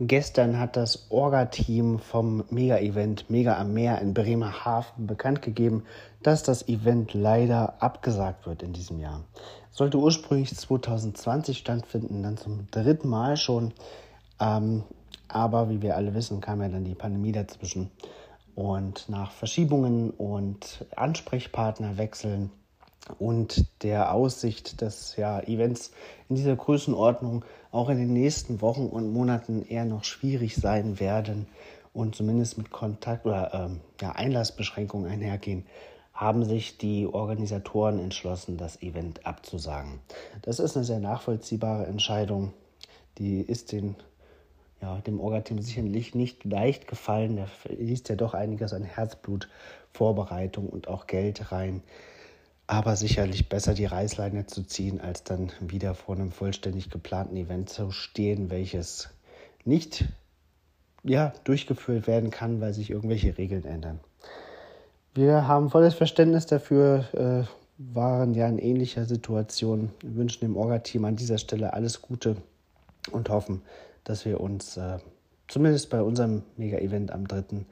Gestern hat das Orga-Team vom Mega-Event Mega am Meer in Bremerhaven bekannt gegeben, dass das Event leider abgesagt wird in diesem Jahr. Sollte ursprünglich 2020 stattfinden, dann zum dritten Mal schon. Ähm, aber wie wir alle wissen, kam ja dann die Pandemie dazwischen. Und nach Verschiebungen und Ansprechpartnerwechseln und der Aussicht, dass ja Events in dieser Größenordnung auch in den nächsten Wochen und Monaten eher noch schwierig sein werden und zumindest mit Kontakt- oder ähm, ja, Einlassbeschränkungen einhergehen, haben sich die Organisatoren entschlossen, das Event abzusagen. Das ist eine sehr nachvollziehbare Entscheidung. Die ist den, ja, dem Orga-Team sicherlich nicht leicht gefallen. Da fließt ja doch einiges an Herzblut, Vorbereitung und auch Geld rein aber sicherlich besser die Reißleine zu ziehen, als dann wieder vor einem vollständig geplanten Event zu stehen, welches nicht ja, durchgeführt werden kann, weil sich irgendwelche Regeln ändern. Wir haben volles Verständnis dafür, äh, waren ja in ähnlicher Situation, wir wünschen dem Orga-Team an dieser Stelle alles Gute und hoffen, dass wir uns äh, zumindest bei unserem Mega-Event am 3.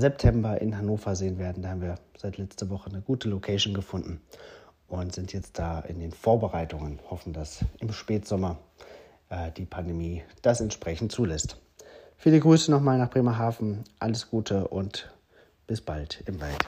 September in Hannover sehen werden. Da haben wir seit letzter Woche eine gute Location gefunden und sind jetzt da in den Vorbereitungen, hoffen, dass im Spätsommer äh, die Pandemie das entsprechend zulässt. Viele Grüße nochmal nach Bremerhaven, alles Gute und bis bald im Wald.